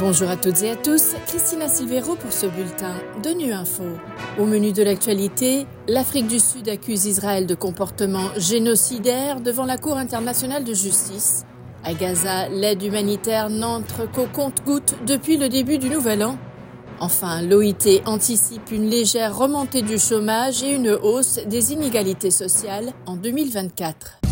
Bonjour à toutes et à tous, Christina Silvero pour ce bulletin de Nu Info. Au menu de l'actualité, l'Afrique du Sud accuse Israël de comportement génocidaire devant la Cour internationale de justice. À Gaza, l'aide humanitaire n'entre qu'au compte-gouttes depuis le début du nouvel an. Enfin, l'OIT anticipe une légère remontée du chômage et une hausse des inégalités sociales en 2024.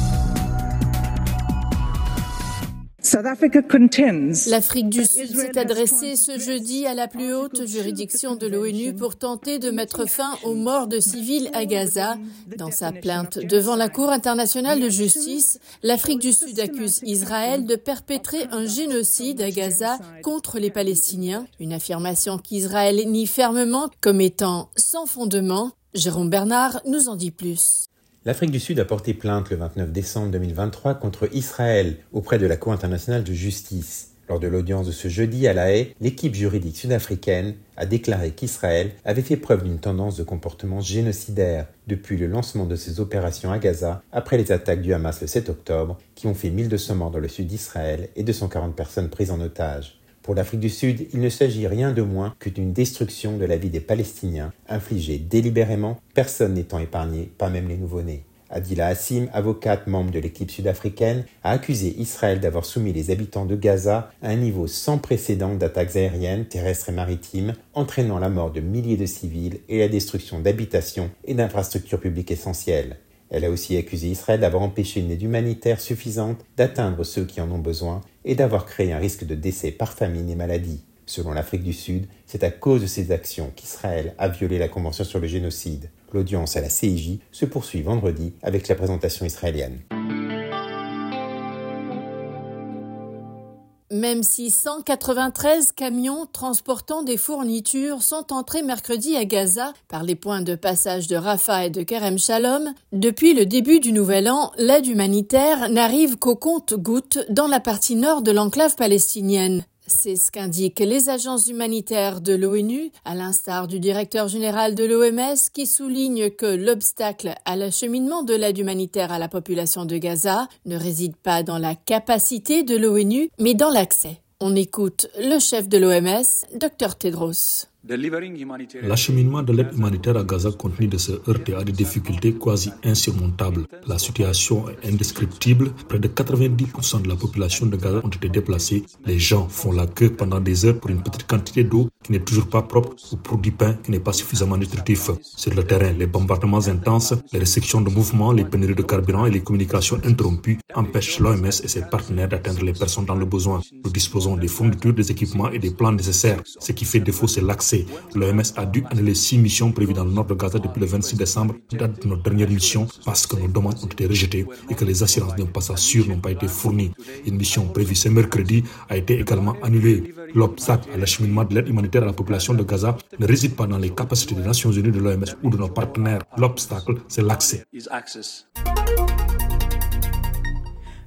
L'Afrique du Sud s'est adressée ce jeudi à la plus haute juridiction de l'ONU pour tenter de mettre fin aux morts de civils à Gaza. Dans sa plainte devant la Cour internationale de justice, l'Afrique du Sud accuse Israël de perpétrer un génocide à Gaza contre les Palestiniens, une affirmation qu'Israël nie fermement comme étant sans fondement. Jérôme Bernard nous en dit plus. L'Afrique du Sud a porté plainte le 29 décembre 2023 contre Israël auprès de la Cour internationale de justice. Lors de l'audience de ce jeudi à La Haye, l'équipe juridique sud-africaine a déclaré qu'Israël avait fait preuve d'une tendance de comportement génocidaire depuis le lancement de ses opérations à Gaza après les attaques du Hamas le 7 octobre qui ont fait 1200 morts dans le sud d'Israël et 240 personnes prises en otage. Pour l'Afrique du Sud, il ne s'agit rien de moins que d'une destruction de la vie des Palestiniens, infligée délibérément, personne n'étant épargné, pas même les nouveau-nés. Adila Hassim, avocate membre de l'équipe sud-africaine, a accusé Israël d'avoir soumis les habitants de Gaza à un niveau sans précédent d'attaques aériennes, terrestres et maritimes, entraînant la mort de milliers de civils et la destruction d'habitations et d'infrastructures publiques essentielles. Elle a aussi accusé Israël d'avoir empêché une aide humanitaire suffisante d'atteindre ceux qui en ont besoin et d'avoir créé un risque de décès par famine et maladie. Selon l'Afrique du Sud, c'est à cause de ces actions qu'Israël a violé la Convention sur le génocide. L'audience à la CIJ se poursuit vendredi avec la présentation israélienne. Même si 193 camions transportant des fournitures sont entrés mercredi à Gaza par les points de passage de Rafah et de Kerem Shalom, depuis le début du nouvel an, l'aide humanitaire n'arrive qu'au compte-gouttes dans la partie nord de l'enclave palestinienne. C'est ce qu'indiquent les agences humanitaires de l'ONU, à l'instar du directeur général de l'OMS, qui souligne que l'obstacle à l'acheminement de l'aide humanitaire à la population de Gaza ne réside pas dans la capacité de l'ONU, mais dans l'accès. On écoute le chef de l'OMS, Dr Tedros. L'acheminement de l'aide humanitaire à Gaza continue de se heurter à des difficultés quasi insurmontables. La situation est indescriptible. Près de 90% de la population de Gaza ont été déplacés. Les gens font la queue pendant des heures pour une petite quantité d'eau qui n'est toujours pas propre ou pour du pain qui n'est pas suffisamment nutritif. Sur le terrain, les bombardements intenses, les restrictions de mouvement, les pénuries de carburant et les communications interrompues empêchent l'OMS et ses partenaires d'atteindre les personnes dans le besoin. Nous disposons des fournitures, des équipements et des plans nécessaires. Ce qui fait défaut, c'est l'accès L'OMS a dû annuler six missions prévues dans le nord de Gaza depuis le 26 décembre, date de notre dernière mission, parce que nos demandes ont été rejetées et que les assurances d'un passage sûr n'ont pas été fournies. Une mission prévue ce mercredi a été également annulée. L'obstacle à l'acheminement de l'aide humanitaire à la population de Gaza ne réside pas dans les capacités des Nations Unies, de l'OMS ou de nos partenaires. L'obstacle, c'est l'accès.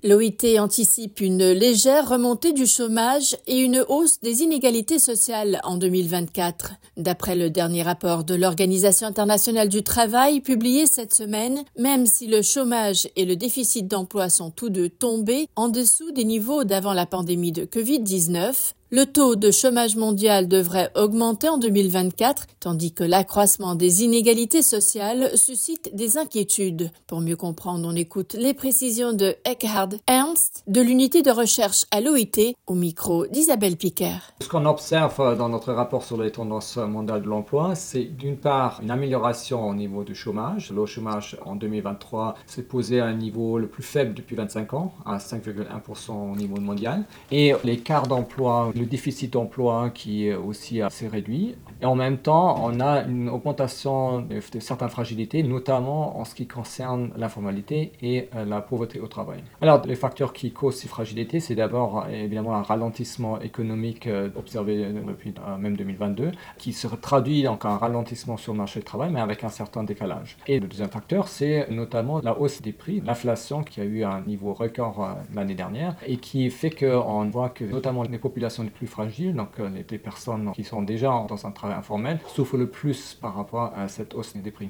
L'OIT anticipe une légère remontée du chômage et une hausse des inégalités sociales en 2024. D'après le dernier rapport de l'Organisation internationale du travail publié cette semaine, même si le chômage et le déficit d'emploi sont tous deux tombés en dessous des niveaux d'avant la pandémie de Covid-19, le taux de chômage mondial devrait augmenter en 2024, tandis que l'accroissement des inégalités sociales suscite des inquiétudes. Pour mieux comprendre, on écoute les précisions de Eckhard Ernst de l'unité de recherche à l'OIT au micro d'Isabelle Piquer. Ce qu'on observe dans notre rapport sur les tendances mondiales de l'emploi, c'est d'une part une amélioration au niveau du chômage. Le chômage en 2023 s'est posé à un niveau le plus faible depuis 25 ans, à 5,1% au niveau mondial. Et l'écart d'emploi le déficit d'emploi qui aussi assez réduit. Et en même temps, on a une augmentation de certaines fragilités, notamment en ce qui concerne l'informalité et euh, la pauvreté au travail. Alors, les facteurs qui causent ces fragilités, c'est d'abord évidemment un ralentissement économique euh, observé depuis euh, même 2022, qui se traduit donc un ralentissement sur le marché du travail, mais avec un certain décalage. Et le deuxième facteur, c'est notamment la hausse des prix, l'inflation qui a eu un niveau record l'année dernière et qui fait qu'on voit que notamment les populations les plus fragiles, donc euh, les, personnes qui sont déjà dans un travail informel, souffrent le plus par rapport à cette hausse des prix.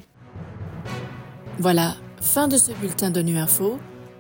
Voilà, fin de ce bulletin de Nu Info.